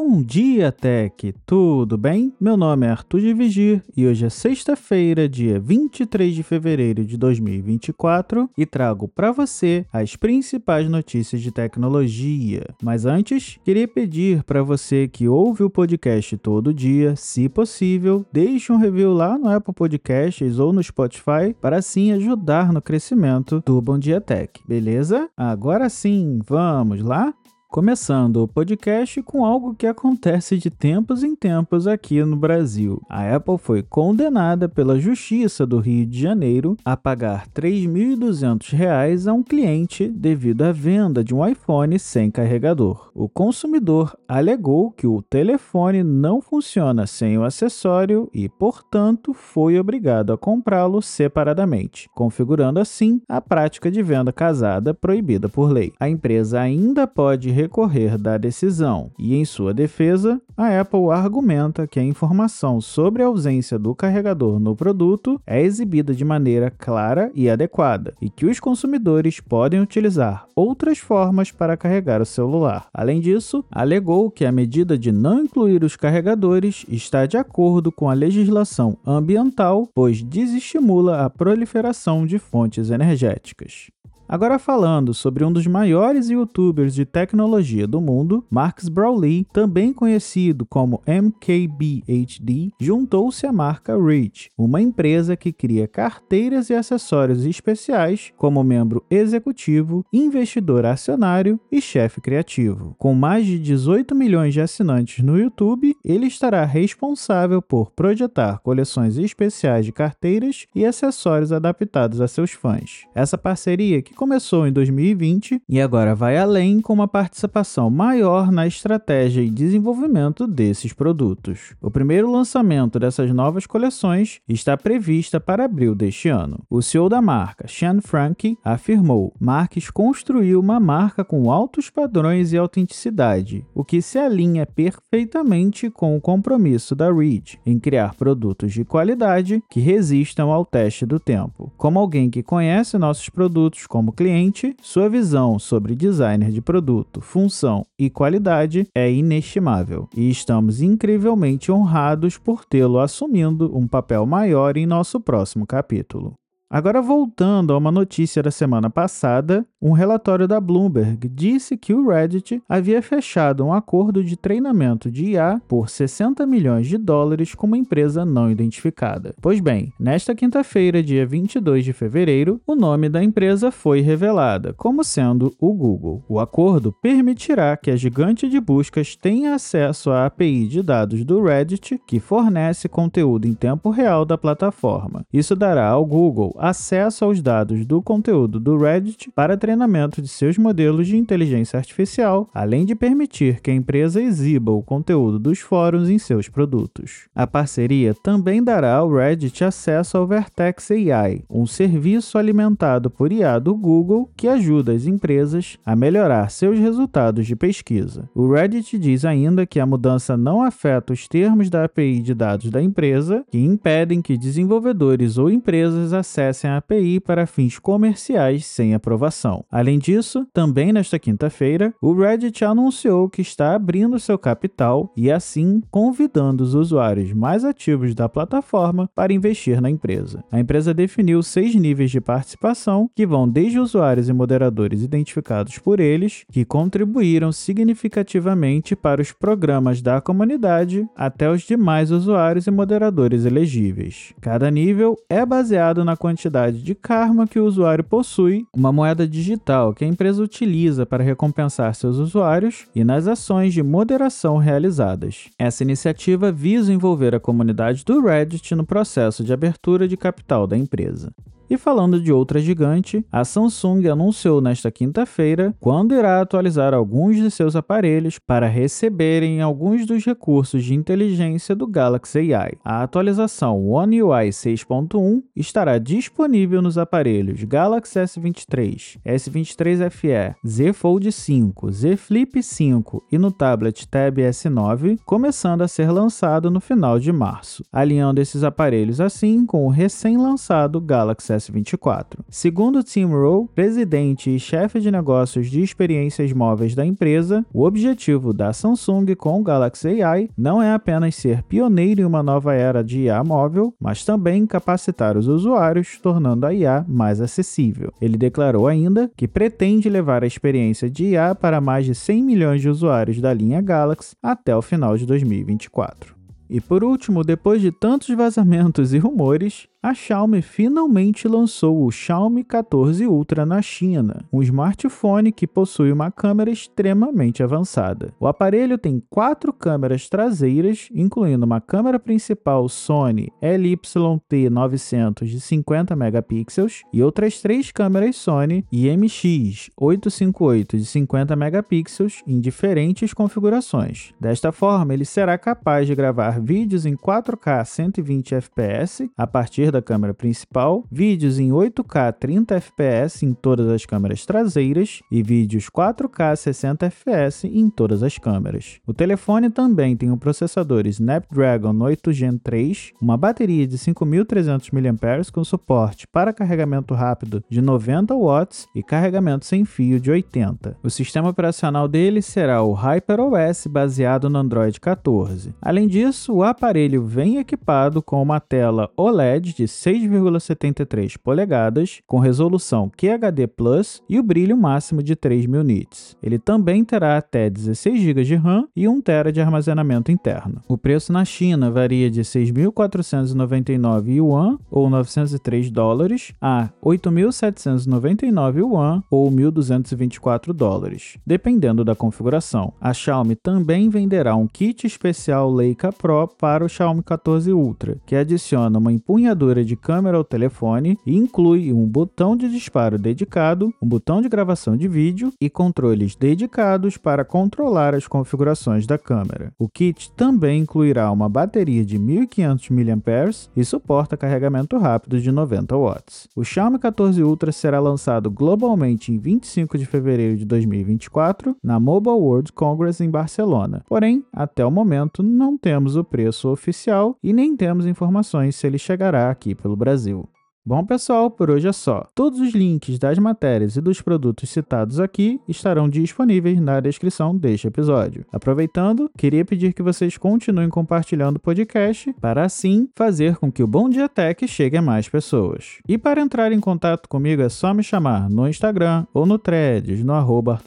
Bom dia, Tech! Tudo bem? Meu nome é Arthur de Vigir e hoje é sexta-feira, dia 23 de fevereiro de 2024 e trago para você as principais notícias de tecnologia. Mas antes, queria pedir para você que ouve o podcast todo dia, se possível, deixe um review lá no Apple Podcasts ou no Spotify para assim ajudar no crescimento do Bom Dia Tech, beleza? Agora sim, vamos lá? Começando o podcast com algo que acontece de tempos em tempos aqui no Brasil. A Apple foi condenada pela Justiça do Rio de Janeiro a pagar R$ 3.200 a um cliente devido à venda de um iPhone sem carregador. O consumidor alegou que o telefone não funciona sem o acessório e, portanto, foi obrigado a comprá-lo separadamente, configurando assim a prática de venda casada proibida por lei. A empresa ainda pode recorrer da decisão e, em sua defesa, a Apple argumenta que a informação sobre a ausência do carregador no produto é exibida de maneira clara e adequada e que os consumidores podem utilizar outras formas para carregar o celular. Além disso, alegou que a medida de não incluir os carregadores está de acordo com a legislação ambiental, pois desestimula a proliferação de fontes energéticas. Agora falando sobre um dos maiores youtubers de tecnologia do mundo, Marcus Brawley, também conhecido como MKBHD, juntou-se à marca Reach, uma empresa que cria carteiras e acessórios especiais como membro executivo, investidor acionário e chefe criativo. Com mais de 18 milhões de assinantes no YouTube, ele estará responsável por projetar coleções especiais de carteiras e acessórios adaptados a seus fãs. Essa parceria que começou em 2020 e agora vai além com uma participação maior na estratégia e desenvolvimento desses produtos. O primeiro lançamento dessas novas coleções está prevista para abril deste ano. O CEO da marca, Sean Franke, afirmou: Marques construiu uma marca com altos padrões e autenticidade, o que se alinha perfeitamente com o compromisso da Reed em criar produtos de qualidade que resistam ao teste do tempo. Como alguém que conhece nossos produtos como como cliente, sua visão sobre designer de produto, função e qualidade é inestimável e estamos incrivelmente honrados por tê-lo assumindo um papel maior em nosso próximo capítulo. Agora, voltando a uma notícia da semana passada, um relatório da Bloomberg disse que o Reddit havia fechado um acordo de treinamento de IA por 60 milhões de dólares com uma empresa não identificada. Pois bem, nesta quinta-feira, dia 22 de fevereiro, o nome da empresa foi revelada como sendo o Google. O acordo permitirá que a gigante de buscas tenha acesso à API de dados do Reddit, que fornece conteúdo em tempo real da plataforma. Isso dará ao Google acesso aos dados do conteúdo do Reddit para treinamento de seus modelos de inteligência artificial, além de permitir que a empresa exiba o conteúdo dos fóruns em seus produtos. A parceria também dará ao Reddit acesso ao Vertex AI, um serviço alimentado por IA do Google que ajuda as empresas a melhorar seus resultados de pesquisa. O Reddit diz ainda que a mudança não afeta os termos da API de dados da empresa, que impedem que desenvolvedores ou empresas acessem a API para fins comerciais sem aprovação. Além disso, também nesta quinta-feira, o Reddit anunciou que está abrindo seu capital e assim convidando os usuários mais ativos da plataforma para investir na empresa. A empresa definiu seis níveis de participação que vão desde usuários e moderadores identificados por eles, que contribuíram significativamente para os programas da comunidade, até os demais usuários e moderadores elegíveis. Cada nível é baseado na quantidade quantidade de karma que o usuário possui, uma moeda digital que a empresa utiliza para recompensar seus usuários e nas ações de moderação realizadas. Essa iniciativa visa envolver a comunidade do Reddit no processo de abertura de capital da empresa. E falando de outra gigante, a Samsung anunciou nesta quinta-feira quando irá atualizar alguns de seus aparelhos para receberem alguns dos recursos de inteligência do Galaxy AI. A atualização One UI 6.1 estará disponível nos aparelhos Galaxy S23, S23 FE, Z Fold 5, Z Flip 5 e no tablet Tab S9, começando a ser lançado no final de março, alinhando esses aparelhos assim com o recém-lançado Galaxy S24. Segundo Tim Rowe, presidente e chefe de negócios de experiências móveis da empresa, o objetivo da Samsung com o Galaxy AI não é apenas ser pioneiro em uma nova era de IA móvel, mas também capacitar os usuários, tornando a IA mais acessível. Ele declarou ainda que pretende levar a experiência de IA para mais de 100 milhões de usuários da linha Galaxy até o final de 2024. E por último, depois de tantos vazamentos e rumores, a Xiaomi finalmente lançou o Xiaomi 14 Ultra na China, um smartphone que possui uma câmera extremamente avançada. O aparelho tem quatro câmeras traseiras, incluindo uma câmera principal Sony LYT900 de 50 megapixels e outras três câmeras Sony IMX 858 de 50 megapixels em diferentes configurações. Desta forma, ele será capaz de gravar vídeos em 4K 120 fps a partir da câmera principal, vídeos em 8K 30 fps em todas as câmeras traseiras e vídeos 4K 60 fps em todas as câmeras. O telefone também tem um processador Snapdragon 8 Gen 3, uma bateria de 5.300 mAh com suporte para carregamento rápido de 90 watts e carregamento sem fio de 80. O sistema operacional dele será o HyperOS baseado no Android 14. Além disso, o aparelho vem equipado com uma tela OLED de 6,73 polegadas, com resolução QHD Plus e o brilho máximo de 3000 nits. Ele também terá até 16 GB de RAM e 1 TB de armazenamento interno. O preço na China varia de 6.499 yuan ou 903 dólares a 8.799 yuan ou 1.224 dólares, dependendo da configuração. A Xiaomi também venderá um kit especial Leica Pro para o Xiaomi 14 Ultra, que adiciona uma empunhadura de câmera ao telefone e inclui um botão de disparo dedicado, um botão de gravação de vídeo e controles dedicados para controlar as configurações da câmera. O kit também incluirá uma bateria de 1500 mAh e suporta carregamento rápido de 90 watts. O Xiaomi 14 Ultra será lançado globalmente em 25 de fevereiro de 2024 na Mobile World Congress em Barcelona. Porém, até o momento não temos o preço oficial e nem temos informações se ele chegará aqui pelo Brasil. Bom, pessoal, por hoje é só. Todos os links das matérias e dos produtos citados aqui estarão disponíveis na descrição deste episódio. Aproveitando, queria pedir que vocês continuem compartilhando o podcast para assim fazer com que o Bom Dia Tech chegue a mais pessoas. E para entrar em contato comigo é só me chamar no Instagram ou no Threads, no arroba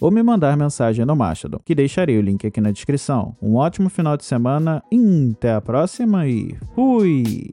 ou me mandar mensagem no Mastodon, que deixarei o link aqui na descrição. Um ótimo final de semana, até a próxima e fui!